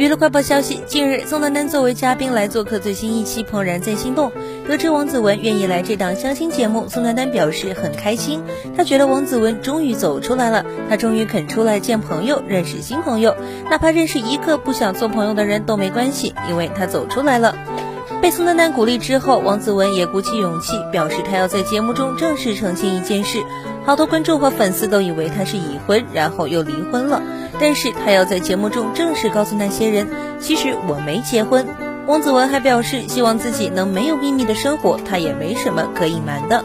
娱乐快报消息：近日，宋丹丹作为嘉宾来做客最新一期《怦然在心动》，得知王子文愿意来这档相亲节目，宋丹丹表示很开心。她觉得王子文终于走出来了，他终于肯出来见朋友，认识新朋友，哪怕认识一个不想做朋友的人都没关系，因为他走出来了。被宋丹丹鼓励之后，王子文也鼓起勇气，表示他要在节目中正式澄清一件事。好多观众和粉丝都以为他是已婚，然后又离婚了。但是他要在节目中正式告诉那些人，其实我没结婚。王子文还表示，希望自己能没有秘密的生活，他也没什么可隐瞒的。